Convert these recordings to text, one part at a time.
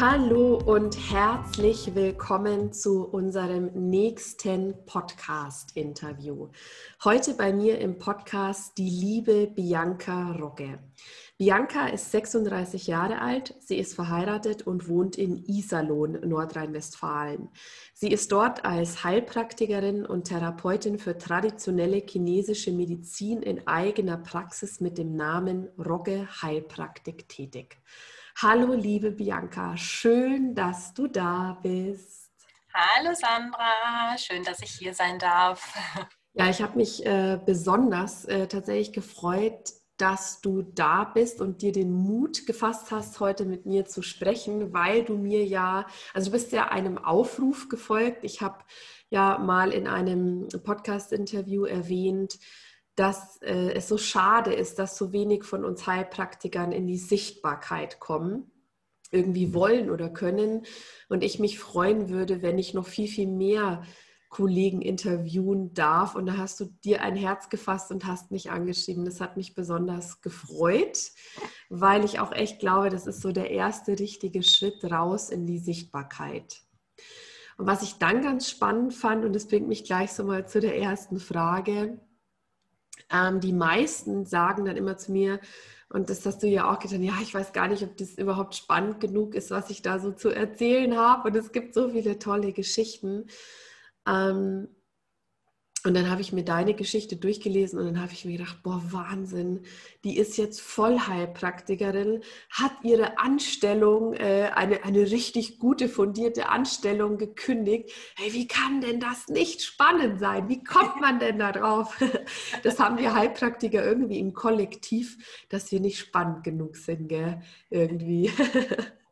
Hallo und herzlich willkommen zu unserem nächsten Podcast-Interview. Heute bei mir im Podcast die liebe Bianca Rogge. Bianca ist 36 Jahre alt, sie ist verheiratet und wohnt in Iserlohn, Nordrhein-Westfalen. Sie ist dort als Heilpraktikerin und Therapeutin für traditionelle chinesische Medizin in eigener Praxis mit dem Namen Rogge Heilpraktik tätig. Hallo, liebe Bianca, schön, dass du da bist. Hallo, Sandra, schön, dass ich hier sein darf. Ja, ich habe mich äh, besonders äh, tatsächlich gefreut, dass du da bist und dir den Mut gefasst hast, heute mit mir zu sprechen, weil du mir ja, also du bist ja einem Aufruf gefolgt. Ich habe ja mal in einem Podcast-Interview erwähnt, dass äh, es so schade ist, dass so wenig von uns Heilpraktikern in die Sichtbarkeit kommen, irgendwie wollen oder können. Und ich mich freuen würde, wenn ich noch viel, viel mehr Kollegen interviewen darf. Und da hast du dir ein Herz gefasst und hast mich angeschrieben. Das hat mich besonders gefreut, weil ich auch echt glaube, das ist so der erste richtige Schritt raus in die Sichtbarkeit. Und was ich dann ganz spannend fand, und das bringt mich gleich so mal zu der ersten Frage, ähm, die meisten sagen dann immer zu mir, und das hast du ja auch getan, ja, ich weiß gar nicht, ob das überhaupt spannend genug ist, was ich da so zu erzählen habe. Und es gibt so viele tolle Geschichten. Ähm, und dann habe ich mir deine Geschichte durchgelesen und dann habe ich mir gedacht, boah, Wahnsinn, die ist jetzt Vollheilpraktikerin, hat ihre Anstellung, äh, eine, eine richtig gute, fundierte Anstellung gekündigt. Hey, wie kann denn das nicht spannend sein? Wie kommt man denn da drauf? Das haben wir Heilpraktiker irgendwie im Kollektiv, dass wir nicht spannend genug sind, gell? Irgendwie.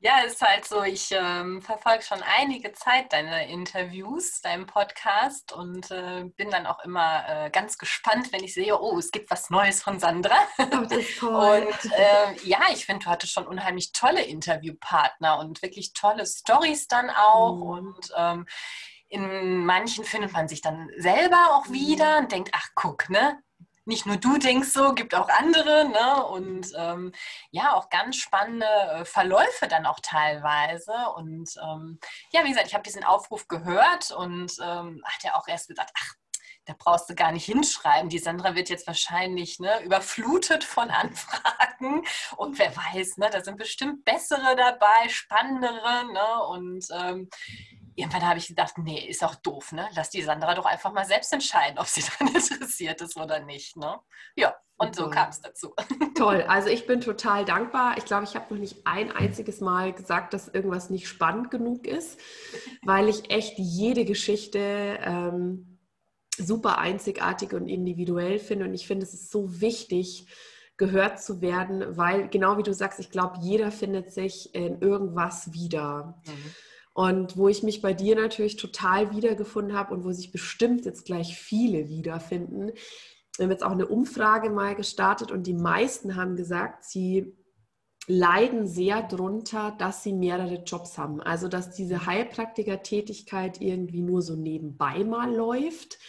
Ja, es ist halt so, ich ähm, verfolge schon einige Zeit deine Interviews, deinen Podcast und äh, bin dann auch immer äh, ganz gespannt, wenn ich sehe, oh, es gibt was Neues von Sandra. Oh, das ist toll. Und äh, ja, ich finde, du hattest schon unheimlich tolle Interviewpartner und wirklich tolle Stories dann auch mhm. und ähm, in manchen findet man sich dann selber auch wieder und denkt, ach guck, ne, nicht nur du denkst so, gibt auch andere. Ne? Und ähm, ja, auch ganz spannende äh, Verläufe dann auch teilweise. Und ähm, ja, wie gesagt, ich habe diesen Aufruf gehört und ähm, hat ja auch erst gesagt, ach, da brauchst du gar nicht hinschreiben. Die Sandra wird jetzt wahrscheinlich ne, überflutet von Anfragen. Und wer weiß, ne, da sind bestimmt bessere dabei, spannendere. Ne? Und ähm, irgendwann habe ich gedacht, nee, ist auch doof, ne? Lass die Sandra doch einfach mal selbst entscheiden, ob sie daran interessiert ist oder nicht, ne? Ja, und so kam es dazu. Toll, also ich bin total dankbar. Ich glaube, ich habe noch nicht ein einziges Mal gesagt, dass irgendwas nicht spannend genug ist, weil ich echt jede Geschichte ähm, super einzigartig und individuell finde. Und ich finde, es ist so wichtig, gehört zu werden, weil genau wie du sagst, ich glaube, jeder findet sich in irgendwas wieder. Mhm. Und wo ich mich bei dir natürlich total wiedergefunden habe und wo sich bestimmt jetzt gleich viele wiederfinden. Wir haben jetzt auch eine Umfrage mal gestartet und die meisten haben gesagt, sie leiden sehr drunter, dass sie mehrere Jobs haben. Also dass diese Heilpraktiker-Tätigkeit irgendwie nur so nebenbei mal läuft,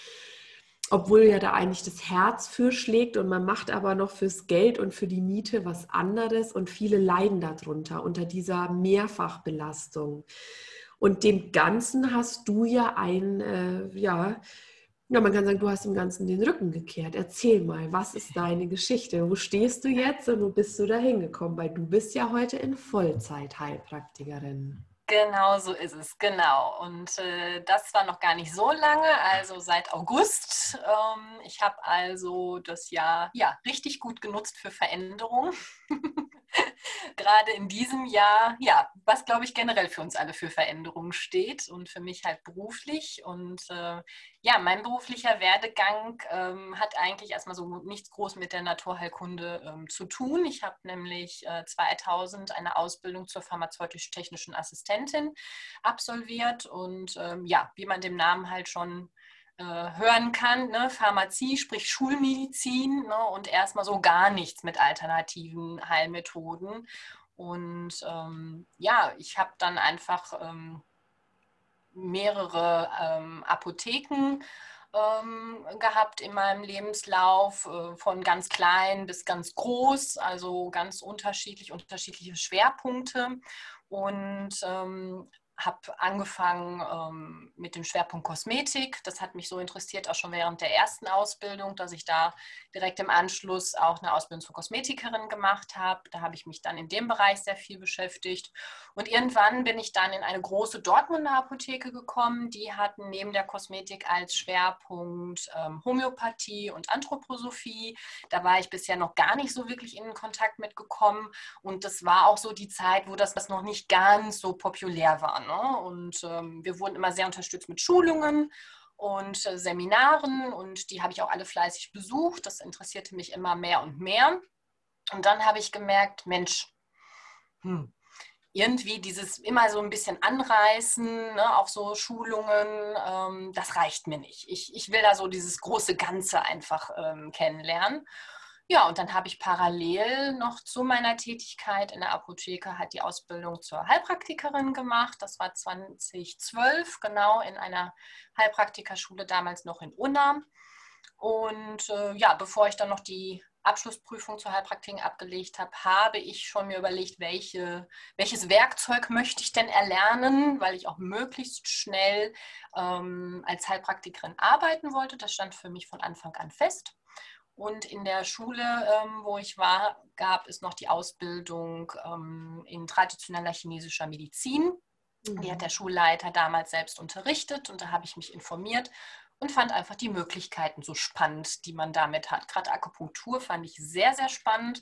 obwohl ja da eigentlich das Herz für schlägt und man macht aber noch fürs Geld und für die Miete was anderes und viele leiden darunter, unter dieser Mehrfachbelastung. Und dem Ganzen hast du ja ein, äh, ja, ja, man kann sagen, du hast dem Ganzen den Rücken gekehrt. Erzähl mal, was ist deine Geschichte? Wo stehst du jetzt und wo bist du da hingekommen? Weil du bist ja heute in Vollzeit Heilpraktikerin. Genau so ist es, genau. Und äh, das war noch gar nicht so lange, also seit August. Ähm, ich habe also das Jahr ja richtig gut genutzt für Veränderung. gerade in diesem Jahr, ja, was glaube ich generell für uns alle für Veränderungen steht und für mich halt beruflich. Und äh, ja, mein beruflicher Werdegang ähm, hat eigentlich erstmal so nichts groß mit der Naturheilkunde ähm, zu tun. Ich habe nämlich äh, 2000 eine Ausbildung zur pharmazeutisch-technischen Assistentin absolviert und ähm, ja, wie man dem Namen halt schon äh, hören kann, ne? Pharmazie, sprich Schulmedizin ne? und erstmal so gar nichts mit alternativen Heilmethoden. Und ähm, ja, ich habe dann einfach ähm, mehrere ähm, Apotheken ähm, gehabt in meinem Lebenslauf, äh, von ganz klein bis ganz groß, also ganz unterschiedlich, unterschiedliche Schwerpunkte. Und ähm, habe angefangen ähm, mit dem Schwerpunkt Kosmetik. Das hat mich so interessiert, auch schon während der ersten Ausbildung, dass ich da direkt im Anschluss auch eine Ausbildung zur Kosmetikerin gemacht habe. Da habe ich mich dann in dem Bereich sehr viel beschäftigt. Und irgendwann bin ich dann in eine große Dortmunder Apotheke gekommen. Die hatten neben der Kosmetik als Schwerpunkt ähm, Homöopathie und Anthroposophie. Da war ich bisher noch gar nicht so wirklich in Kontakt mitgekommen. Und das war auch so die Zeit, wo das, das noch nicht ganz so populär war. Ne? Und ähm, wir wurden immer sehr unterstützt mit Schulungen und äh, Seminaren und die habe ich auch alle fleißig besucht. Das interessierte mich immer mehr und mehr. Und dann habe ich gemerkt, Mensch, hm, irgendwie dieses immer so ein bisschen anreißen ne, auf so Schulungen, ähm, das reicht mir nicht. Ich, ich will da so dieses große Ganze einfach ähm, kennenlernen. Ja, und dann habe ich parallel noch zu meiner Tätigkeit in der Apotheke halt die Ausbildung zur Heilpraktikerin gemacht. Das war 2012, genau in einer Heilpraktikerschule, damals noch in Unna. Und äh, ja, bevor ich dann noch die Abschlussprüfung zur Heilpraktikerin abgelegt habe, habe ich schon mir überlegt, welche, welches Werkzeug möchte ich denn erlernen, weil ich auch möglichst schnell ähm, als Heilpraktikerin arbeiten wollte. Das stand für mich von Anfang an fest. Und in der Schule, ähm, wo ich war, gab es noch die Ausbildung ähm, in traditioneller chinesischer Medizin. Mhm. Die hat mhm. der Schulleiter damals selbst unterrichtet und da habe ich mich informiert und fand einfach die Möglichkeiten so spannend, die man damit hat. Gerade Akupunktur fand ich sehr, sehr spannend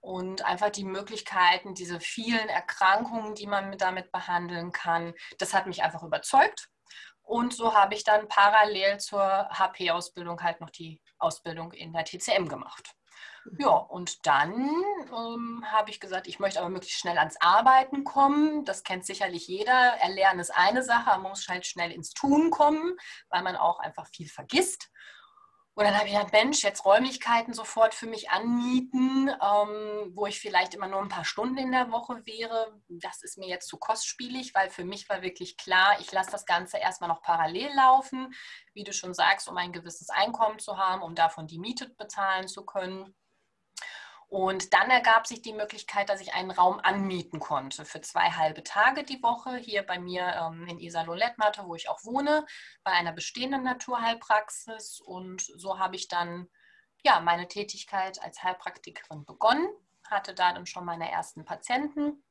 und einfach die Möglichkeiten, diese vielen Erkrankungen, die man damit behandeln kann, das hat mich einfach überzeugt. Und so habe ich dann parallel zur HP-Ausbildung halt noch die Ausbildung in der TCM gemacht. Mhm. Ja, und dann ähm, habe ich gesagt, ich möchte aber möglichst schnell ans Arbeiten kommen. Das kennt sicherlich jeder. Erlernen ist eine Sache, man muss halt schnell ins Tun kommen, weil man auch einfach viel vergisst. Und dann habe ich gedacht, Mensch, jetzt Räumlichkeiten sofort für mich anmieten, ähm, wo ich vielleicht immer nur ein paar Stunden in der Woche wäre. Das ist mir jetzt zu kostspielig, weil für mich war wirklich klar, ich lasse das Ganze erstmal noch parallel laufen, wie du schon sagst, um ein gewisses Einkommen zu haben, um davon die Miete bezahlen zu können. Und dann ergab sich die Möglichkeit, dass ich einen Raum anmieten konnte für zwei halbe Tage die Woche hier bei mir ähm, in Isalolettmatte, wo ich auch wohne, bei einer bestehenden Naturheilpraxis. Und so habe ich dann ja, meine Tätigkeit als Heilpraktikerin begonnen, hatte da dann schon meine ersten Patienten.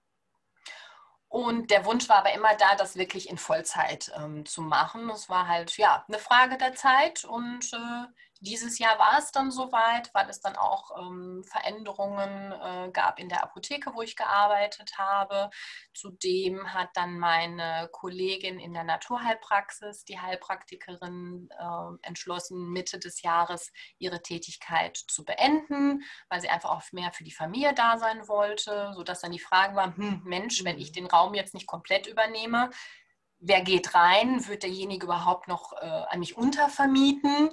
Und der Wunsch war aber immer da, das wirklich in Vollzeit ähm, zu machen. Es war halt ja eine Frage der Zeit und äh, dieses Jahr war es dann soweit, weil es dann auch ähm, Veränderungen äh, gab in der Apotheke, wo ich gearbeitet habe. Zudem hat dann meine Kollegin in der Naturheilpraxis, die Heilpraktikerin, äh, entschlossen, Mitte des Jahres ihre Tätigkeit zu beenden, weil sie einfach auch mehr für die Familie da sein wollte, sodass dann die Frage war, hm, Mensch, wenn ich mhm. den Raum jetzt nicht komplett übernehme, wer geht rein? Wird derjenige überhaupt noch äh, an mich untervermieten?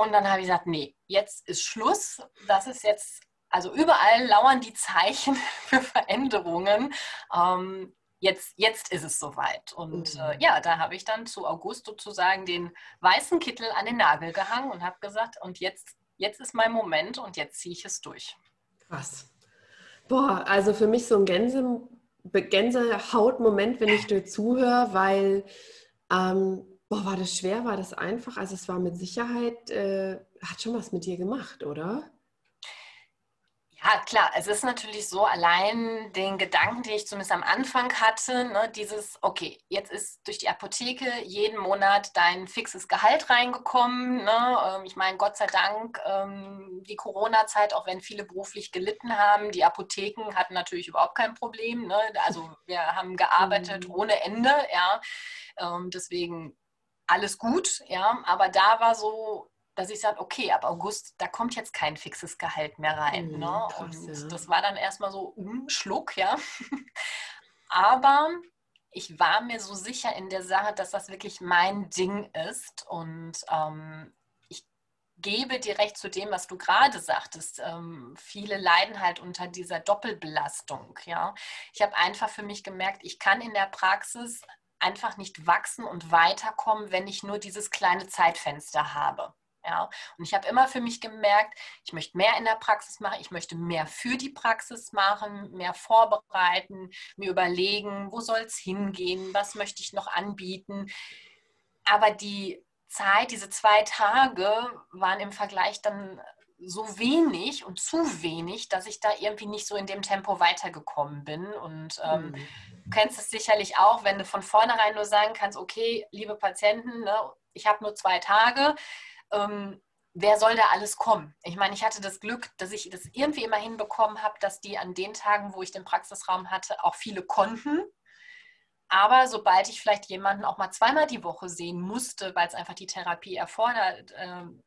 Und dann habe ich gesagt, nee, jetzt ist Schluss. Das ist jetzt, also überall lauern die Zeichen für Veränderungen. Ähm, jetzt, jetzt ist es soweit. Und mhm. äh, ja, da habe ich dann zu August sozusagen den weißen Kittel an den Nagel gehangen und habe gesagt, und jetzt, jetzt ist mein Moment und jetzt ziehe ich es durch. Krass. Boah, also für mich so ein Gänse, Gänsehautmoment, wenn ich dir zuhöre, weil ähm, Boah, war das schwer? War das einfach? Also es war mit Sicherheit, äh, hat schon was mit dir gemacht, oder? Ja, klar, es ist natürlich so, allein den Gedanken, den ich zumindest am Anfang hatte, ne, dieses, okay, jetzt ist durch die Apotheke jeden Monat dein fixes Gehalt reingekommen. Ne? Ähm, ich meine, Gott sei Dank, ähm, die Corona-Zeit, auch wenn viele beruflich gelitten haben, die Apotheken hatten natürlich überhaupt kein Problem. Ne? Also wir haben gearbeitet mhm. ohne Ende, ja. Ähm, deswegen alles gut, ja. Aber da war so dass ich sage, okay, ab August, da kommt jetzt kein fixes Gehalt mehr rein. Mhm, ne? Krass, und ja. das war dann erstmal so ein Schluck, ja. Aber ich war mir so sicher in der Sache, dass das wirklich mein Ding ist. Und ähm, ich gebe dir recht zu dem, was du gerade sagtest. Ähm, viele leiden halt unter dieser Doppelbelastung. Ja? Ich habe einfach für mich gemerkt, ich kann in der Praxis einfach nicht wachsen und weiterkommen, wenn ich nur dieses kleine Zeitfenster habe. Ja, und ich habe immer für mich gemerkt, ich möchte mehr in der Praxis machen, ich möchte mehr für die Praxis machen, mehr vorbereiten, mir überlegen, wo soll es hingehen, was möchte ich noch anbieten. Aber die Zeit, diese zwei Tage waren im Vergleich dann so wenig und zu wenig, dass ich da irgendwie nicht so in dem Tempo weitergekommen bin. Und ähm, mhm. Du kennst es sicherlich auch, wenn du von vornherein nur sagen kannst, okay, liebe Patienten, ne, ich habe nur zwei Tage ähm, wer soll da alles kommen? Ich meine, ich hatte das Glück, dass ich das irgendwie immer hinbekommen habe, dass die an den Tagen, wo ich den Praxisraum hatte, auch viele konnten. Aber sobald ich vielleicht jemanden auch mal zweimal die Woche sehen musste, weil es einfach die Therapie erfordert, ähm,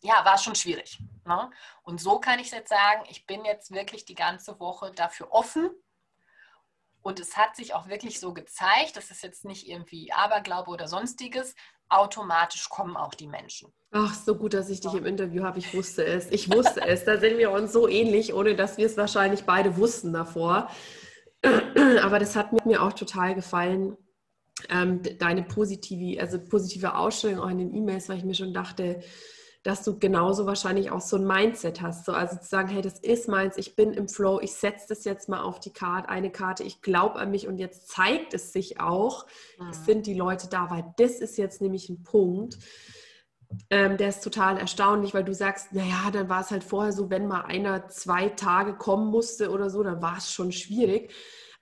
ja, war es schon schwierig. Ne? Und so kann ich jetzt sagen, ich bin jetzt wirklich die ganze Woche dafür offen. Und es hat sich auch wirklich so gezeigt, das ist jetzt nicht irgendwie Aberglaube oder sonstiges, automatisch kommen auch die Menschen. Ach, so gut, dass ich dich im Interview habe. Ich wusste es. Ich wusste es. Da sind wir uns so ähnlich, ohne dass wir es wahrscheinlich beide wussten davor. Aber das hat mir auch total gefallen. Ähm, deine positive, also positive Ausstellung auch in den E-Mails, weil ich mir schon dachte, dass du genauso wahrscheinlich auch so ein Mindset hast. So, also zu sagen, hey, das ist meins, ich bin im Flow, ich setze das jetzt mal auf die Karte, eine Karte, ich glaube an mich und jetzt zeigt es sich auch, mhm. es sind die Leute da, weil das ist jetzt nämlich ein Punkt, ähm, der ist total erstaunlich, weil du sagst, naja, dann war es halt vorher so, wenn mal einer zwei Tage kommen musste oder so, dann war es schon schwierig.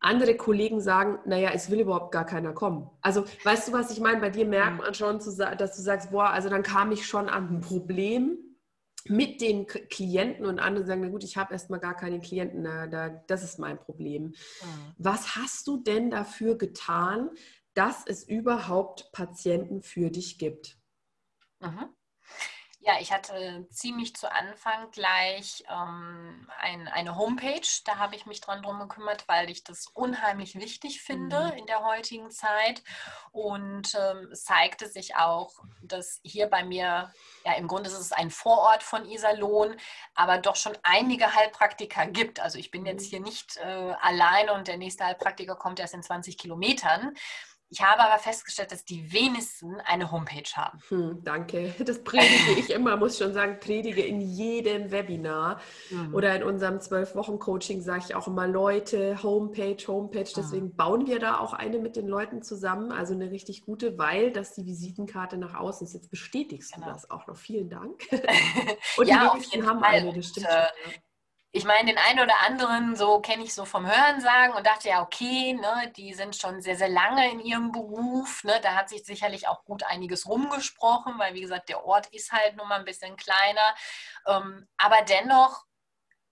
Andere Kollegen sagen, naja, es will überhaupt gar keiner kommen. Also, weißt du, was ich meine? Bei dir merkt mhm. man schon, dass du sagst, boah, also dann kam ich schon an ein Problem mit den Klienten und andere sagen, na gut, ich habe erstmal gar keine Klienten, na, da, das ist mein Problem. Mhm. Was hast du denn dafür getan, dass es überhaupt Patienten für dich gibt? Mhm. Ja, ich hatte ziemlich zu Anfang gleich ähm, ein, eine Homepage. Da habe ich mich dran drum gekümmert, weil ich das unheimlich wichtig finde mhm. in der heutigen Zeit. Und ähm, es zeigte sich auch, dass hier bei mir, ja, im Grunde ist es ein Vorort von Iserlohn, aber doch schon einige Heilpraktiker gibt. Also ich bin jetzt mhm. hier nicht äh, allein und der nächste Heilpraktiker kommt erst in 20 Kilometern. Ich habe aber festgestellt, dass die wenigsten eine Homepage haben. Hm, danke. Das predige ich immer, muss schon sagen, predige in jedem Webinar mhm. oder in unserem Zwölf-Wochen-Coaching sage ich auch immer Leute, Homepage, Homepage. Mhm. Deswegen mhm. bauen wir da auch eine mit den Leuten zusammen, also eine richtig gute, weil das die Visitenkarte nach außen ist. Jetzt bestätigst genau. du das auch noch. Vielen Dank. Und ja, die wenigsten haben Fall. eine, das stimmt. Und, äh, ich meine, den einen oder anderen, so kenne ich so vom Hören sagen und dachte ja, okay, ne, die sind schon sehr, sehr lange in ihrem Beruf. Ne, da hat sich sicherlich auch gut einiges rumgesprochen, weil, wie gesagt, der Ort ist halt nun mal ein bisschen kleiner. Ähm, aber dennoch,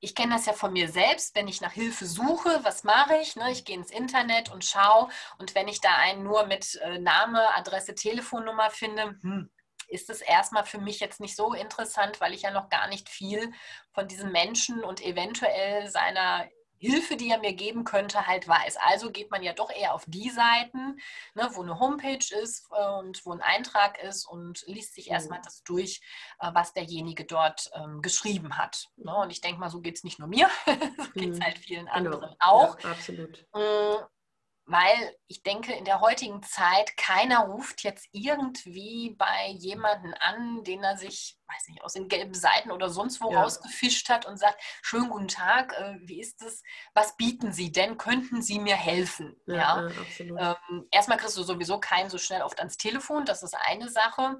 ich kenne das ja von mir selbst, wenn ich nach Hilfe suche, was mache ich? Ne? Ich gehe ins Internet und schaue und wenn ich da einen nur mit äh, Name, Adresse, Telefonnummer finde, hm, ist es erstmal für mich jetzt nicht so interessant, weil ich ja noch gar nicht viel von diesem Menschen und eventuell seiner Hilfe, die er mir geben könnte, halt weiß. Also geht man ja doch eher auf die Seiten, ne, wo eine Homepage ist äh, und wo ein Eintrag ist und liest sich erstmal mhm. das durch, äh, was derjenige dort ähm, geschrieben hat. Ne? Und ich denke mal, so geht es nicht nur mir, so geht es mhm. halt vielen genau. anderen genau. auch. Ja, absolut. Weil ich denke, in der heutigen Zeit, keiner ruft jetzt irgendwie bei jemanden an, den er sich, weiß nicht, aus den gelben Seiten oder sonst wo ja. rausgefischt hat und sagt, schönen guten Tag, äh, wie ist es, was bieten Sie denn, könnten Sie mir helfen? Ja, ja? Ähm, erstmal kriegst du sowieso keinen so schnell oft ans Telefon, das ist eine Sache.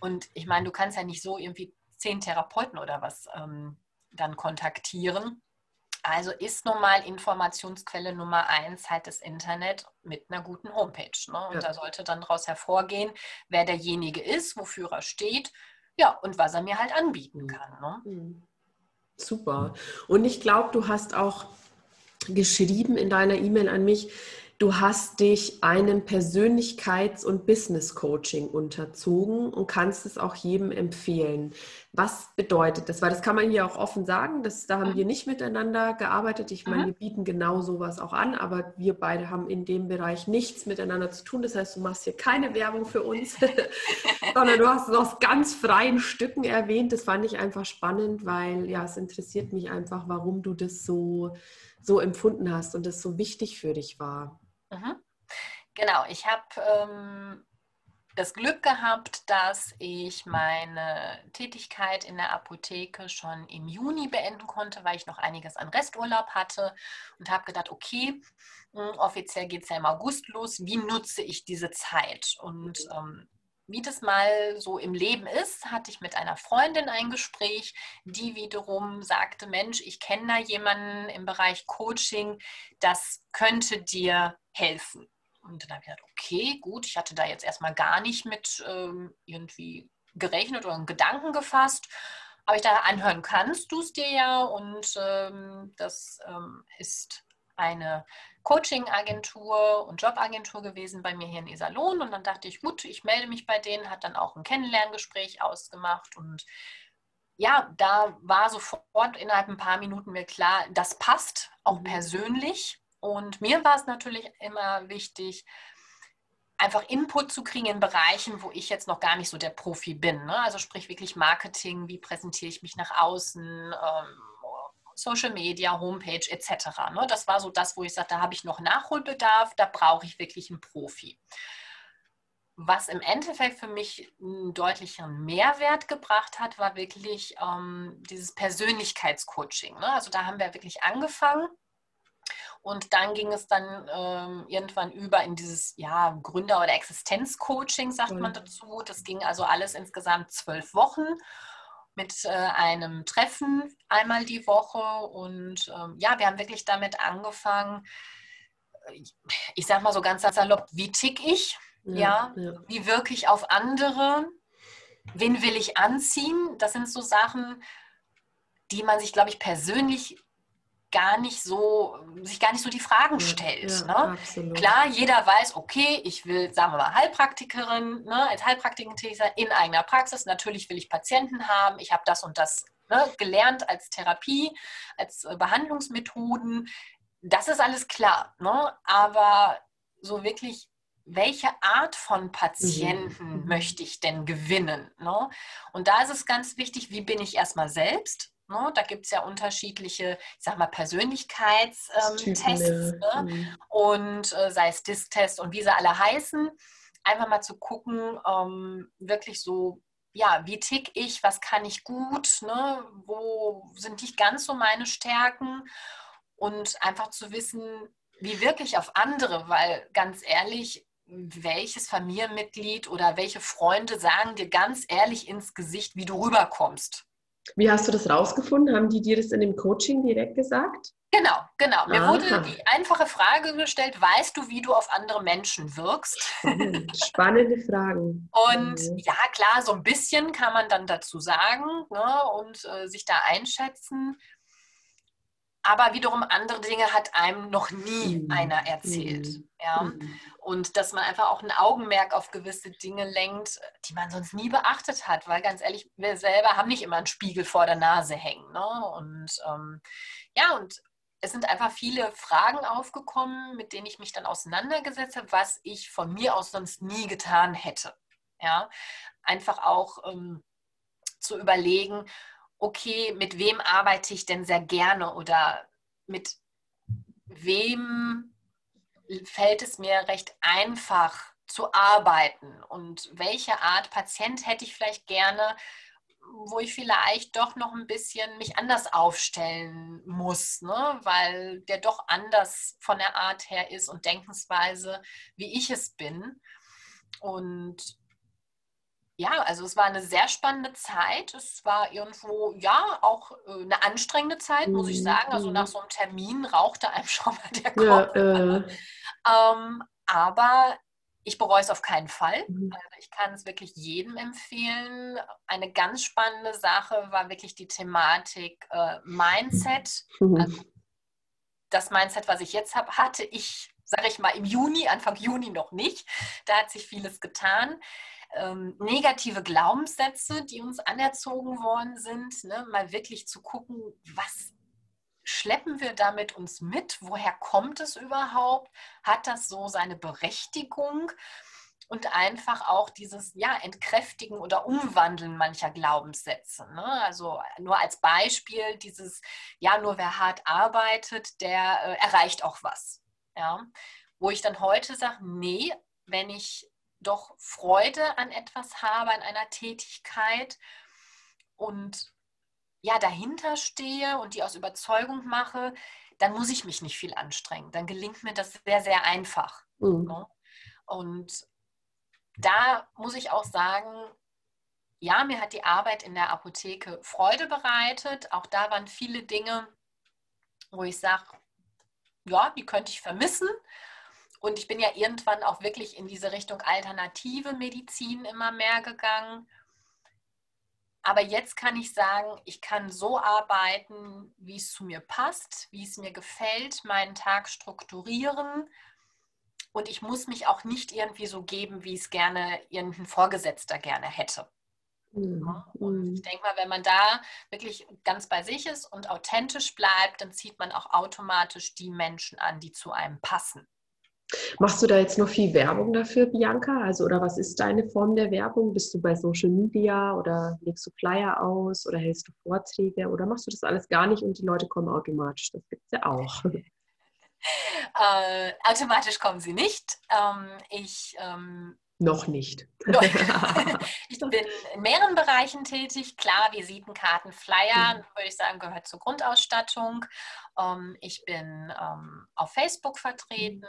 Und ich meine, du kannst ja nicht so irgendwie zehn Therapeuten oder was ähm, dann kontaktieren. Also ist nun mal Informationsquelle Nummer eins halt das Internet mit einer guten Homepage. Ne? Und ja. da sollte dann daraus hervorgehen, wer derjenige ist, wofür er steht, ja, und was er mir halt anbieten mhm. kann. Ne? Mhm. Super. Und ich glaube, du hast auch geschrieben in deiner E-Mail an mich, du hast dich einem Persönlichkeits- und Business-Coaching unterzogen und kannst es auch jedem empfehlen. Was bedeutet das? Weil das kann man hier auch offen sagen, dass, da haben wir nicht miteinander gearbeitet. Ich meine, mhm. wir bieten genau sowas auch an, aber wir beide haben in dem Bereich nichts miteinander zu tun. Das heißt, du machst hier keine Werbung für uns, sondern du hast es aus ganz freien Stücken erwähnt. Das fand ich einfach spannend, weil ja, es interessiert mich einfach, warum du das so, so empfunden hast und das so wichtig für dich war. Mhm. Genau, ich habe ähm, das Glück gehabt, dass ich meine Tätigkeit in der Apotheke schon im Juni beenden konnte, weil ich noch einiges an Resturlaub hatte und habe gedacht, okay, offiziell geht es ja im August los, wie nutze ich diese Zeit? Und ähm, wie das mal so im Leben ist, hatte ich mit einer Freundin ein Gespräch, die wiederum sagte, Mensch, ich kenne da jemanden im Bereich Coaching, das könnte dir helfen. Und dann habe ich gedacht, okay, gut, ich hatte da jetzt erstmal gar nicht mit ähm, irgendwie gerechnet oder einen Gedanken gefasst. Aber ich da anhören kannst du es dir ja und ähm, das ähm, ist eine Coaching-Agentur und Jobagentur gewesen bei mir hier in Iserlohn und dann dachte ich, gut, ich melde mich bei denen, hat dann auch ein Kennenlerngespräch ausgemacht und ja, da war sofort innerhalb ein paar Minuten mir klar, das passt auch mhm. persönlich und mir war es natürlich immer wichtig, einfach Input zu kriegen in Bereichen, wo ich jetzt noch gar nicht so der Profi bin. Ne? Also sprich wirklich Marketing, wie präsentiere ich mich nach außen, ähm, Social Media, Homepage etc. Ne? Das war so das, wo ich sagte, da habe ich noch Nachholbedarf, da brauche ich wirklich einen Profi. Was im Endeffekt für mich einen deutlichen Mehrwert gebracht hat, war wirklich ähm, dieses Persönlichkeitscoaching. Ne? Also da haben wir wirklich angefangen. Und dann ging es dann ähm, irgendwann über in dieses ja, Gründer- oder Existenzcoaching, sagt mhm. man dazu. Das ging also alles insgesamt zwölf Wochen mit äh, einem Treffen einmal die Woche. Und ähm, ja, wir haben wirklich damit angefangen, ich sag mal so ganz salopp, wie tick ich? Ja, ja, ja. wie wirke ich auf andere? Wen will ich anziehen? Das sind so Sachen, die man sich, glaube ich, persönlich gar nicht so, sich gar nicht so die Fragen stellt. Ja, ne? Klar, jeder weiß, okay, ich will, sagen wir mal, Heilpraktikerin, ne, als Heilpraktikerin in eigener Praxis. Natürlich will ich Patienten haben, ich habe das und das ne, gelernt als Therapie, als äh, Behandlungsmethoden. Das ist alles klar. Ne? Aber so wirklich welche Art von Patienten mhm. mhm. möchte ich denn gewinnen? Ne? Und da ist es ganz wichtig, wie bin ich erstmal selbst? Ne? Da gibt es ja unterschiedliche, ich sag mal, Persönlichkeitstests. Ähm, ne? mhm. Und äh, sei es Disk-Test und wie sie alle heißen. Einfach mal zu gucken, ähm, wirklich so, ja, wie tick ich, was kann ich gut, ne? wo sind nicht ganz so meine Stärken und einfach zu wissen, wie wirklich auf andere, weil ganz ehrlich, welches Familienmitglied oder welche Freunde sagen dir ganz ehrlich ins Gesicht, wie du rüberkommst. Wie hast du das rausgefunden? Haben die dir das in dem Coaching direkt gesagt? Genau, genau. Mir Aha. wurde die einfache Frage gestellt, weißt du, wie du auf andere Menschen wirkst? Spannende Fragen. Und mhm. ja, klar, so ein bisschen kann man dann dazu sagen ne, und äh, sich da einschätzen. Aber wiederum andere Dinge hat einem noch nie mhm. einer erzählt. Mhm. Ja? Mhm. Und dass man einfach auch ein Augenmerk auf gewisse Dinge lenkt, die man sonst nie beachtet hat. Weil ganz ehrlich, wir selber haben nicht immer einen Spiegel vor der Nase hängen. Ne? Und ähm, ja, und es sind einfach viele Fragen aufgekommen, mit denen ich mich dann auseinandergesetzt habe, was ich von mir aus sonst nie getan hätte. Ja, einfach auch ähm, zu überlegen, okay, mit wem arbeite ich denn sehr gerne oder mit wem fällt es mir recht einfach zu arbeiten und welche Art Patient hätte ich vielleicht gerne, wo ich vielleicht doch noch ein bisschen mich anders aufstellen muss, ne? weil der doch anders von der Art her ist und Denkensweise, wie ich es bin. Und ja, also es war eine sehr spannende Zeit. Es war irgendwo, ja, auch äh, eine anstrengende Zeit, muss ich mhm, sagen. Also nach mhm. so einem Termin rauchte einem schon mal der Kopf. Ja, äh. ähm, aber ich bereue es auf keinen Fall. Mhm. Also ich kann es wirklich jedem empfehlen. Eine ganz spannende Sache war wirklich die Thematik äh, Mindset. Also das Mindset, was ich jetzt habe, hatte ich, sage ich mal, im Juni, Anfang Juni noch nicht. Da hat sich vieles getan ähm, negative Glaubenssätze, die uns anerzogen worden sind, ne? mal wirklich zu gucken, was schleppen wir damit uns mit? Woher kommt es überhaupt? Hat das so seine Berechtigung? Und einfach auch dieses ja, Entkräftigen oder Umwandeln mancher Glaubenssätze. Ne? Also nur als Beispiel dieses, ja, nur wer hart arbeitet, der äh, erreicht auch was. Ja? Wo ich dann heute sage, nee, wenn ich doch Freude an etwas habe, an einer Tätigkeit und ja, dahinter stehe und die aus Überzeugung mache, dann muss ich mich nicht viel anstrengen. Dann gelingt mir das sehr, sehr einfach. Mhm. Ne? Und da muss ich auch sagen, ja, mir hat die Arbeit in der Apotheke Freude bereitet. Auch da waren viele Dinge, wo ich sage, ja, die könnte ich vermissen. Und ich bin ja irgendwann auch wirklich in diese Richtung alternative Medizin immer mehr gegangen. Aber jetzt kann ich sagen, ich kann so arbeiten, wie es zu mir passt, wie es mir gefällt, meinen Tag strukturieren. Und ich muss mich auch nicht irgendwie so geben, wie es gerne irgendein Vorgesetzter gerne hätte. Mhm. Und ich denke mal, wenn man da wirklich ganz bei sich ist und authentisch bleibt, dann zieht man auch automatisch die Menschen an, die zu einem passen. Machst du da jetzt noch viel Werbung dafür, Bianca? Also, oder was ist deine Form der Werbung? Bist du bei Social Media oder legst du Flyer aus oder hältst du Vorträge oder machst du das alles gar nicht und die Leute kommen automatisch? Das gibt es ja auch. Äh, automatisch kommen sie nicht. Ähm, ich ähm, noch nicht. ich bin in mehreren Bereichen tätig. Klar, Visitenkarten, Flyer, mhm. würde ich sagen, gehört zur Grundausstattung. Ähm, ich bin ähm, auf Facebook vertreten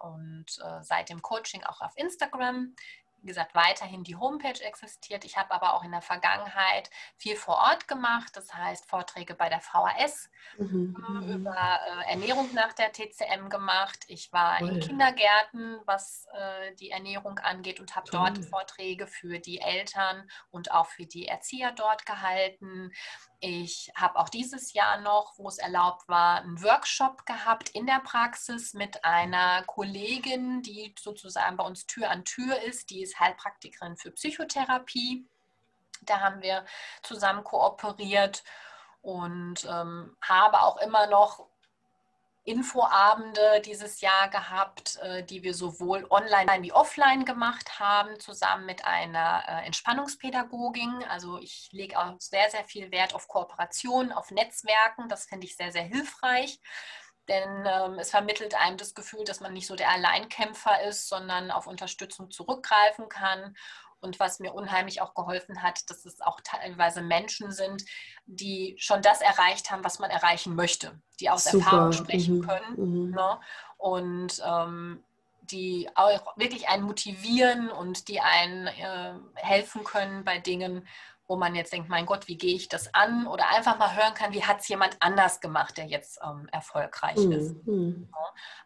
und äh, seit dem Coaching auch auf Instagram wie gesagt, weiterhin die Homepage existiert. Ich habe aber auch in der Vergangenheit viel vor Ort gemacht, das heißt Vorträge bei der VHS mhm. Ähm, über äh, Ernährung nach der TCM gemacht. Ich war Toll. in Kindergärten, was äh, die Ernährung angeht und habe dort Vorträge für die Eltern und auch für die Erzieher dort gehalten. Ich habe auch dieses Jahr noch, wo es erlaubt war, einen Workshop gehabt in der Praxis mit einer Kollegin, die sozusagen bei uns Tür an Tür ist. Die ist Heilpraktikerin für Psychotherapie. Da haben wir zusammen kooperiert und ähm, habe auch immer noch Infoabende dieses Jahr gehabt, äh, die wir sowohl online wie offline gemacht haben, zusammen mit einer äh, Entspannungspädagogin. Also ich lege auch sehr, sehr viel Wert auf Kooperation, auf Netzwerken. Das finde ich sehr, sehr hilfreich. Denn ähm, es vermittelt einem das Gefühl, dass man nicht so der Alleinkämpfer ist, sondern auf Unterstützung zurückgreifen kann und was mir unheimlich auch geholfen hat, dass es auch teilweise Menschen sind, die schon das erreicht haben, was man erreichen möchte, die aus Super. Erfahrung sprechen mhm. können. Mhm. Ne? Und ähm, die auch wirklich einen motivieren und die einen äh, helfen können bei Dingen, wo man jetzt denkt, mein Gott, wie gehe ich das an? Oder einfach mal hören kann, wie hat es jemand anders gemacht, der jetzt ähm, erfolgreich mhm. ist. Mhm.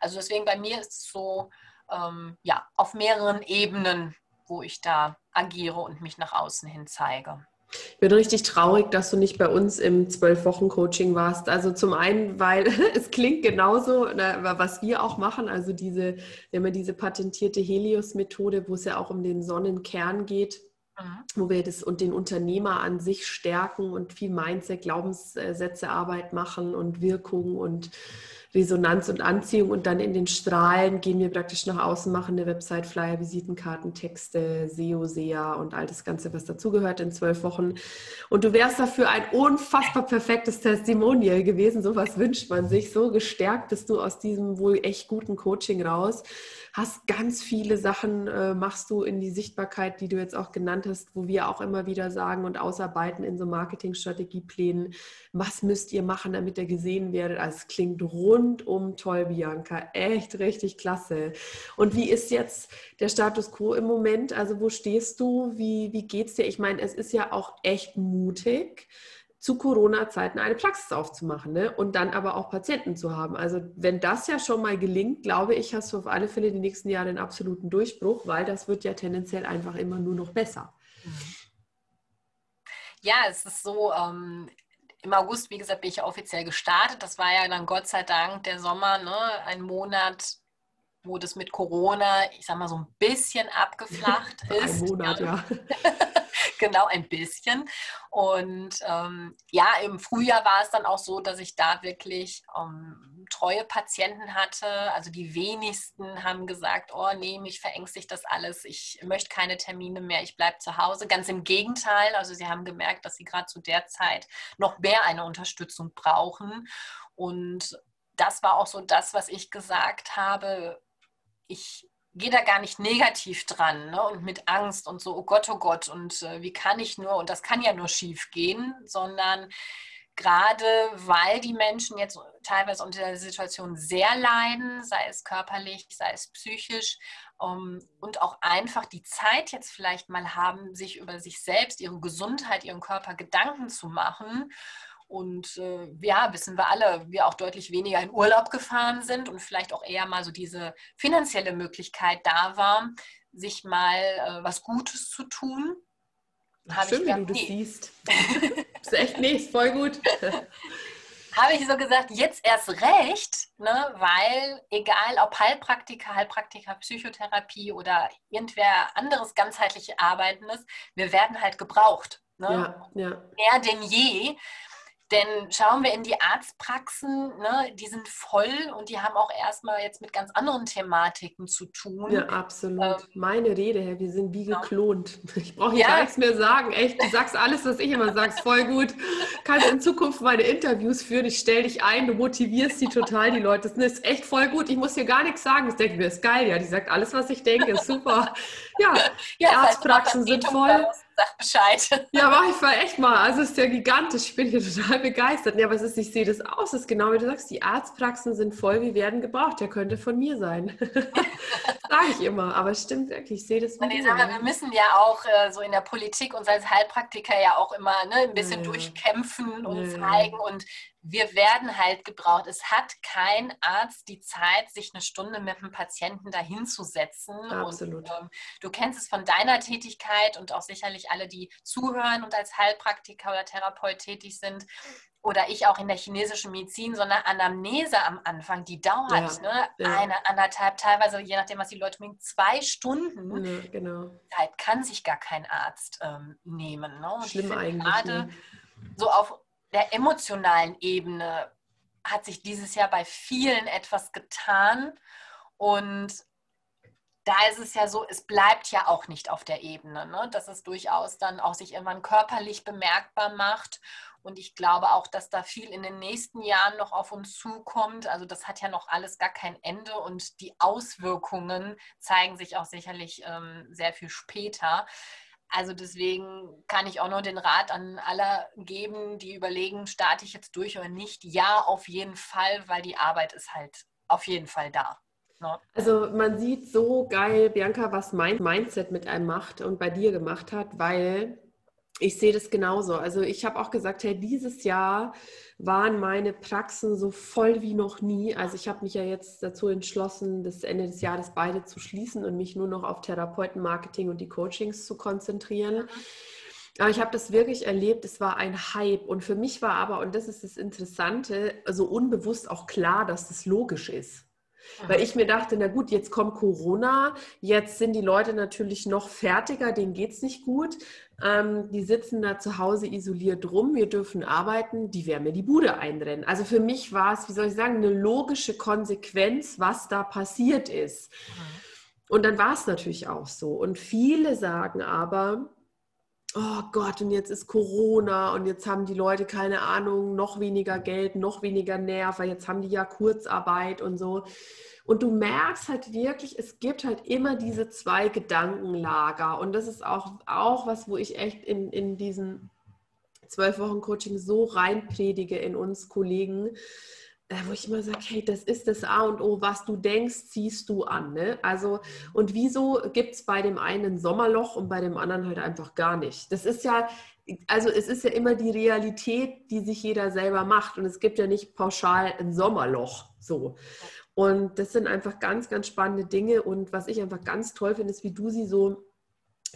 Also deswegen bei mir ist es so, ähm, ja, auf mehreren Ebenen wo ich da agiere und mich nach außen hin zeige. Ich bin richtig traurig, dass du nicht bei uns im Zwölf-Wochen-Coaching warst. Also zum einen, weil es klingt genauso, was wir auch machen. Also diese, wir haben ja diese patentierte Helios-Methode, wo es ja auch um den Sonnenkern geht, mhm. wo wir das und den Unternehmer an sich stärken und viel Mindset, Glaubenssätze, Arbeit machen und Wirkung und Resonanz und Anziehung und dann in den Strahlen gehen wir praktisch nach außen, machen eine Website, Flyer, Visitenkarten, Texte, SEO, SEA und all das Ganze, was dazugehört in zwölf Wochen. Und du wärst dafür ein unfassbar perfektes Testimonial gewesen. So was wünscht man sich. So gestärkt bist du aus diesem wohl echt guten Coaching raus hast ganz viele Sachen, äh, machst du in die Sichtbarkeit, die du jetzt auch genannt hast, wo wir auch immer wieder sagen und ausarbeiten in so Marketingstrategieplänen, was müsst ihr machen, damit ihr gesehen werdet. Also es klingt rund rundum toll, Bianca. Echt richtig klasse. Und wie ist jetzt der Status quo im Moment? Also wo stehst du? Wie, wie geht's dir? Ich meine, es ist ja auch echt mutig zu Corona-Zeiten eine Praxis aufzumachen ne? und dann aber auch Patienten zu haben. Also wenn das ja schon mal gelingt, glaube ich, hast du auf alle Fälle die nächsten Jahre einen absoluten Durchbruch, weil das wird ja tendenziell einfach immer nur noch besser. Ja, es ist so, ähm, im August, wie gesagt, bin ich offiziell gestartet. Das war ja dann Gott sei Dank der Sommer, ne? ein Monat, wo das mit Corona, ich sag mal, so ein bisschen abgeflacht ist. Ein Monat, ja. genau, ein bisschen. Und ähm, ja, im Frühjahr war es dann auch so, dass ich da wirklich ähm, treue Patienten hatte. Also die wenigsten haben gesagt, oh nee, mich verängstigt das alles, ich möchte keine Termine mehr, ich bleibe zu Hause. Ganz im Gegenteil, also sie haben gemerkt, dass sie gerade zu der Zeit noch mehr eine Unterstützung brauchen. Und das war auch so das, was ich gesagt habe. Ich gehe da gar nicht negativ dran ne? und mit Angst und so, oh Gott, oh Gott, und äh, wie kann ich nur, und das kann ja nur schief gehen, sondern gerade weil die Menschen jetzt teilweise unter der Situation sehr leiden, sei es körperlich, sei es psychisch, um, und auch einfach die Zeit jetzt vielleicht mal haben, sich über sich selbst, ihre Gesundheit, ihren Körper Gedanken zu machen und äh, ja, wissen wir alle, wir auch deutlich weniger in Urlaub gefahren sind und vielleicht auch eher mal so diese finanzielle Möglichkeit da war, sich mal äh, was Gutes zu tun. Ach, schön, wie du das siehst. das ist echt nichts, voll gut. habe ich so gesagt, jetzt erst recht, ne, weil egal ob Heilpraktiker, Heilpraktiker, Psychotherapie oder irgendwer anderes ganzheitlich Arbeitendes, wir werden halt gebraucht. Ne? Ja, ja. Mehr denn je. Denn schauen wir in die Arztpraxen, ne, die sind voll und die haben auch erstmal jetzt mit ganz anderen Thematiken zu tun. Ja, absolut. Ähm, Meine Rede, Herr, wir sind wie geklont. Ich brauche hier ja. gar nichts mehr sagen. Echt, du sagst alles, was ich immer sage, voll gut. Kannst in Zukunft meine Interviews führen. Ich stelle dich ein, du motivierst sie total, die Leute. Das ist echt voll gut. Ich muss hier gar nichts sagen. Das denke ich mir, ist geil. Ja, die sagt alles, was ich denke. Ist super. Ja, ja die Arztpraxen sind voll sag Bescheid. Ja, mach ich mal echt mal. Also es ist ja gigantisch. Ich bin hier total begeistert. Ja, aber es ist, ich sehe das aus. Es ist genau wie du sagst, die Arztpraxen sind voll, wie werden gebraucht. Der könnte von mir sein. Sage ich immer. Aber es stimmt wirklich. Ich sehe das nee, sag mal, Wir müssen ja auch äh, so in der Politik und als Heilpraktiker ja auch immer ne, ein bisschen ja. durchkämpfen und ja. zeigen. Und wir werden halt gebraucht. Es hat kein Arzt die Zeit, sich eine Stunde mit einem Patienten dahinzusetzen. Absolut. Und, ähm, du kennst es von deiner Tätigkeit und auch sicherlich alle, die zuhören und als Heilpraktiker oder Therapeut tätig sind. Oder ich auch in der chinesischen Medizin, so eine Anamnese am Anfang, die dauert ja, ne? Ja. eine, anderthalb, teilweise, je nachdem, was die Leute mögen, zwei Stunden. Ja, genau. Zeit kann sich gar kein Arzt ähm, nehmen. Ne? Schlimm eigentlich. Gerade ne? so auf der emotionalen Ebene hat sich dieses Jahr bei vielen etwas getan. Und da ist es ja so, es bleibt ja auch nicht auf der Ebene, ne? dass es durchaus dann auch sich irgendwann körperlich bemerkbar macht. Und ich glaube auch, dass da viel in den nächsten Jahren noch auf uns zukommt. Also das hat ja noch alles gar kein Ende und die Auswirkungen zeigen sich auch sicherlich ähm, sehr viel später. Also deswegen kann ich auch nur den Rat an alle geben, die überlegen, starte ich jetzt durch oder nicht. Ja, auf jeden Fall, weil die Arbeit ist halt auf jeden Fall da. Ne? Also man sieht so geil, Bianca, was mein Mindset mit einem macht und bei dir gemacht hat, weil ich sehe das genauso. Also ich habe auch gesagt, hey, dieses Jahr waren meine Praxen so voll wie noch nie. Also ich habe mich ja jetzt dazu entschlossen, bis Ende des Jahres beide zu schließen und mich nur noch auf Therapeutenmarketing und die Coachings zu konzentrieren. Aber ich habe das wirklich erlebt, es war ein Hype. Und für mich war aber, und das ist das Interessante, also unbewusst auch klar, dass das logisch ist. Weil ich mir dachte, na gut, jetzt kommt Corona, jetzt sind die Leute natürlich noch fertiger, denen geht es nicht gut. Ähm, die sitzen da zu Hause isoliert rum, wir dürfen arbeiten, die werden mir die Bude einrennen. Also für mich war es, wie soll ich sagen, eine logische Konsequenz, was da passiert ist. Und dann war es natürlich auch so. Und viele sagen aber, oh Gott, und jetzt ist Corona und jetzt haben die Leute keine Ahnung, noch weniger Geld, noch weniger Nerv, weil jetzt haben die ja Kurzarbeit und so. Und du merkst halt wirklich, es gibt halt immer diese zwei Gedankenlager. Und das ist auch, auch was, wo ich echt in, in diesen zwölf Wochen Coaching so reinpredige in uns Kollegen. Äh, wo ich immer sage, hey, das ist das A und O, was du denkst, ziehst du an. Ne? Also, und wieso gibt es bei dem einen Sommerloch und bei dem anderen halt einfach gar nicht? Das ist ja, also es ist ja immer die Realität, die sich jeder selber macht. Und es gibt ja nicht pauschal ein Sommerloch. So. Und das sind einfach ganz, ganz spannende Dinge. Und was ich einfach ganz toll finde, ist, wie du sie so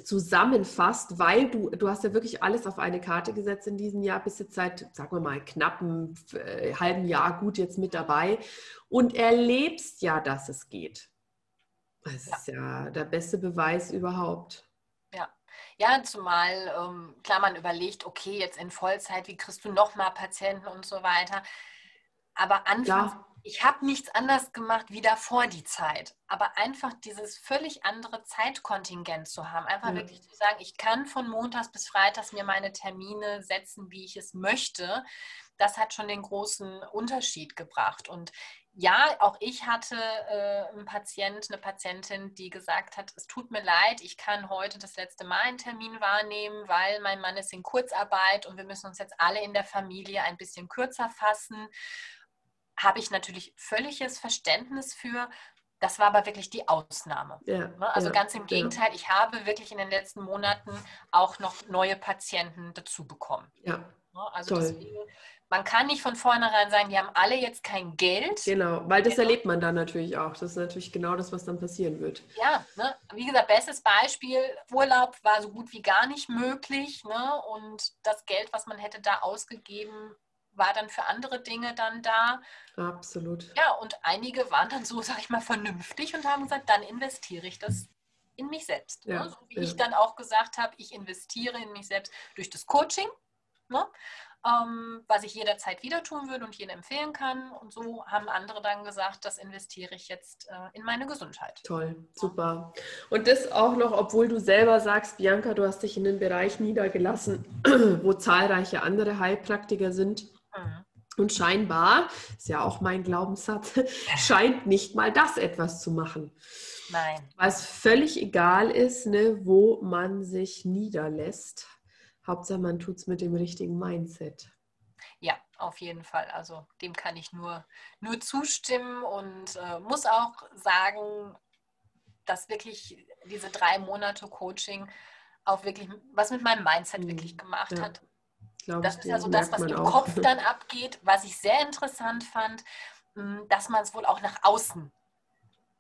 zusammenfasst, weil du, du hast ja wirklich alles auf eine Karte gesetzt in diesem Jahr, bist jetzt seit, sagen wir mal, knappen äh, halben Jahr gut jetzt mit dabei und erlebst ja, dass es geht. Das ja. ist ja der beste Beweis überhaupt. Ja, ja, zumal ähm, klar man überlegt, okay, jetzt in Vollzeit, wie kriegst du noch mal Patienten und so weiter. Aber anfangs ja ich habe nichts anders gemacht wie davor die Zeit. Aber einfach dieses völlig andere Zeitkontingent zu haben, einfach ja. wirklich zu sagen, ich kann von Montags bis Freitags mir meine Termine setzen, wie ich es möchte, das hat schon den großen Unterschied gebracht. Und ja, auch ich hatte äh, einen Patient, eine Patientin, die gesagt hat, es tut mir leid, ich kann heute das letzte Mal einen Termin wahrnehmen, weil mein Mann ist in Kurzarbeit und wir müssen uns jetzt alle in der Familie ein bisschen kürzer fassen habe ich natürlich völliges Verständnis für. Das war aber wirklich die Ausnahme. Ja, ne? also ja, ganz im Gegenteil, ja. ich habe wirklich in den letzten Monaten auch noch neue Patienten dazu bekommen. Ja. Ne? Also deswegen, man kann nicht von vornherein sagen, die haben alle jetzt kein Geld. Genau, weil das erlebt man dann natürlich auch. Das ist natürlich genau das, was dann passieren wird. Ja, ne? wie gesagt, bestes Beispiel, Urlaub war so gut wie gar nicht möglich. Ne? Und das Geld, was man hätte da ausgegeben, war dann für andere Dinge dann da. Absolut. Ja, und einige waren dann so, sag ich mal, vernünftig und haben gesagt, dann investiere ich das in mich selbst. Ja, ne? So wie ja. ich dann auch gesagt habe, ich investiere in mich selbst durch das Coaching, ne? ähm, was ich jederzeit wieder tun würde und jedem empfehlen kann. Und so haben andere dann gesagt, das investiere ich jetzt äh, in meine Gesundheit. Toll, super. Und das auch noch, obwohl du selber sagst, Bianca, du hast dich in den Bereich niedergelassen, wo zahlreiche andere Heilpraktiker sind. Und scheinbar, ist ja auch mein Glaubenssatz, scheint nicht mal das etwas zu machen. Nein. Weil es völlig egal ist, ne, wo man sich niederlässt. Hauptsache, man tut es mit dem richtigen Mindset. Ja, auf jeden Fall. Also dem kann ich nur, nur zustimmen und äh, muss auch sagen, dass wirklich diese drei Monate Coaching auch wirklich was mit meinem Mindset mhm. wirklich gemacht ja. hat glaube Das ist ja so das, was im auch. Kopf dann abgeht, was ich sehr interessant fand, hm, dass man es wohl auch nach außen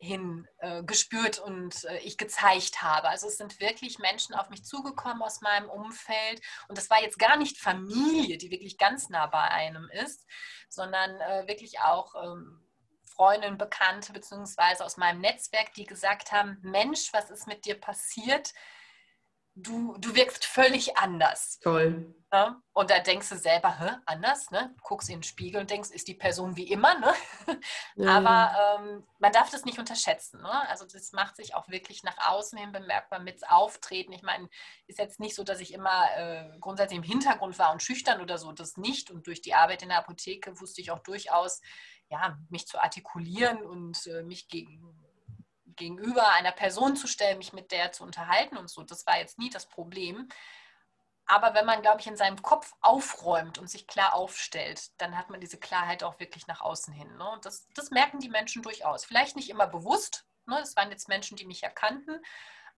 hin äh, gespürt und äh, ich gezeigt habe. Also es sind wirklich Menschen auf mich zugekommen aus meinem Umfeld und das war jetzt gar nicht Familie, die wirklich ganz nah bei einem ist, sondern äh, wirklich auch ähm, Freundinnen, Bekannte beziehungsweise aus meinem Netzwerk, die gesagt haben, Mensch, was ist mit dir passiert? Du, du wirkst völlig anders. Toll. Ne? Und da denkst du selber, Hä, anders, ne? Guckst in den Spiegel und denkst, ist die Person wie immer, ne? Ja. Aber ähm, man darf das nicht unterschätzen. Ne? Also das macht sich auch wirklich nach außen hin bemerkbar mit Auftreten. Ich meine, ist jetzt nicht so, dass ich immer äh, grundsätzlich im Hintergrund war und schüchtern oder so, das nicht. Und durch die Arbeit in der Apotheke wusste ich auch durchaus, ja, mich zu artikulieren und äh, mich gegen gegenüber einer Person zu stellen, mich mit der zu unterhalten und so. Das war jetzt nie das Problem. Aber wenn man, glaube ich, in seinem Kopf aufräumt und sich klar aufstellt, dann hat man diese Klarheit auch wirklich nach außen hin. Ne? Und das, das merken die Menschen durchaus. Vielleicht nicht immer bewusst. Ne? Das waren jetzt Menschen, die mich erkannten,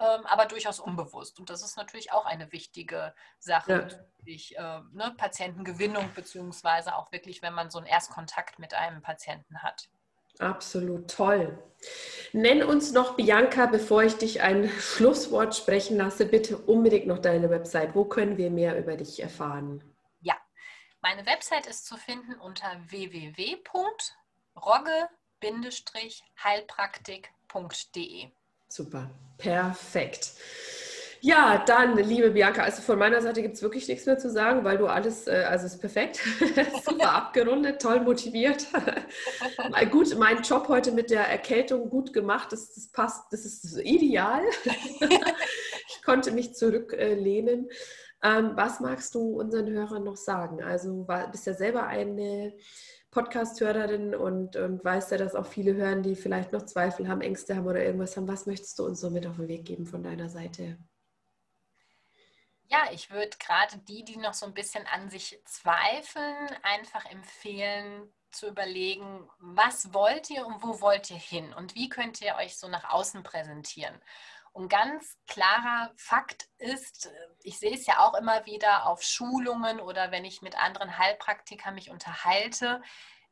ähm, aber durchaus unbewusst. Und das ist natürlich auch eine wichtige Sache. Ja. Äh, ne? Patientengewinnung, beziehungsweise auch wirklich, wenn man so einen Erstkontakt mit einem Patienten hat. Absolut toll. Nenn uns noch, Bianca, bevor ich dich ein Schlusswort sprechen lasse, bitte unbedingt noch deine Website. Wo können wir mehr über dich erfahren? Ja, meine Website ist zu finden unter www.rogge-heilpraktik.de. Super, perfekt. Ja, dann, liebe Bianca, also von meiner Seite gibt es wirklich nichts mehr zu sagen, weil du alles, äh, also ist perfekt, super abgerundet, toll motiviert. gut, mein Job heute mit der Erkältung gut gemacht, das, das passt, das ist ideal. ich konnte mich zurücklehnen. Ähm, was magst du unseren Hörern noch sagen? Also war, bist ja selber eine Podcast-Hörerin und, und weißt ja, dass auch viele hören, die vielleicht noch Zweifel haben, Ängste haben oder irgendwas haben. Was möchtest du uns so mit auf den Weg geben von deiner Seite? Ja, ich würde gerade die, die noch so ein bisschen an sich zweifeln, einfach empfehlen, zu überlegen, was wollt ihr und wo wollt ihr hin und wie könnt ihr euch so nach außen präsentieren. Und ganz klarer Fakt ist, ich sehe es ja auch immer wieder auf Schulungen oder wenn ich mit anderen Heilpraktikern mich unterhalte,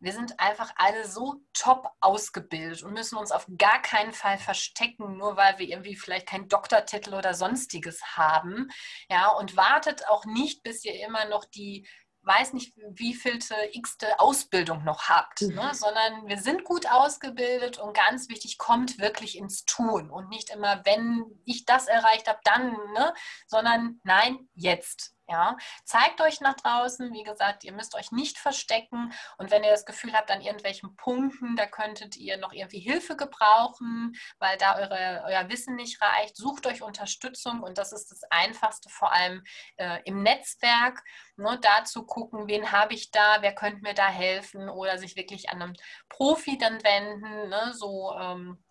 wir sind einfach alle so top ausgebildet und müssen uns auf gar keinen Fall verstecken, nur weil wir irgendwie vielleicht keinen Doktortitel oder sonstiges haben. Ja, und wartet auch nicht, bis ihr immer noch die weiß nicht, wie vielte x-te Ausbildung noch habt, ne? mhm. sondern wir sind gut ausgebildet und ganz wichtig, kommt wirklich ins Tun und nicht immer, wenn ich das erreicht habe, dann, ne? sondern nein, jetzt. Ja, zeigt euch nach draußen. Wie gesagt, ihr müsst euch nicht verstecken. Und wenn ihr das Gefühl habt, an irgendwelchen Punkten, da könntet ihr noch irgendwie Hilfe gebrauchen, weil da eure, euer Wissen nicht reicht, sucht euch Unterstützung. Und das ist das Einfachste, vor allem äh, im Netzwerk. Ne, da zu gucken, wen habe ich da, wer könnte mir da helfen oder sich wirklich an einen Profi dann wenden. Ne, so. Ähm,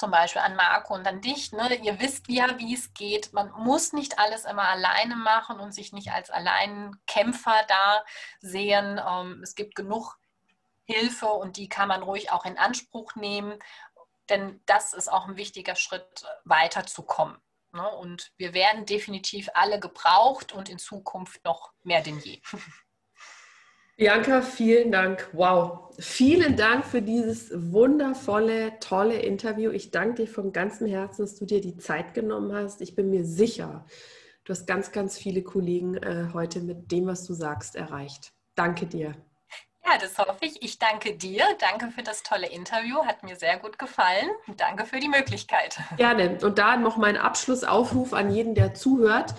zum Beispiel an Marco und an dich. Ne? Ihr wisst ja, wie es geht. Man muss nicht alles immer alleine machen und sich nicht als Alleinkämpfer da sehen. Ähm, es gibt genug Hilfe und die kann man ruhig auch in Anspruch nehmen, denn das ist auch ein wichtiger Schritt, weiterzukommen. Ne? Und wir werden definitiv alle gebraucht und in Zukunft noch mehr denn je. Bianca, vielen Dank. Wow. Vielen Dank für dieses wundervolle, tolle Interview. Ich danke dir von ganzem Herzen, dass du dir die Zeit genommen hast. Ich bin mir sicher, du hast ganz, ganz viele Kollegen äh, heute mit dem, was du sagst, erreicht. Danke dir. Ja, das hoffe ich. Ich danke dir. Danke für das tolle Interview. Hat mir sehr gut gefallen. Danke für die Möglichkeit. Gerne. Und da noch mein Abschlussaufruf an jeden, der zuhört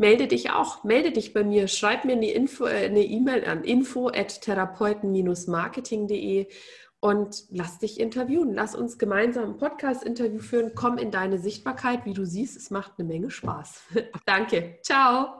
melde dich auch, melde dich bei mir, schreib mir eine äh, E-Mail an info@therapeuten-marketing.de und lass dich interviewen. Lass uns gemeinsam ein Podcast-Interview führen. Komm in deine Sichtbarkeit. Wie du siehst, es macht eine Menge Spaß. Danke. Ciao.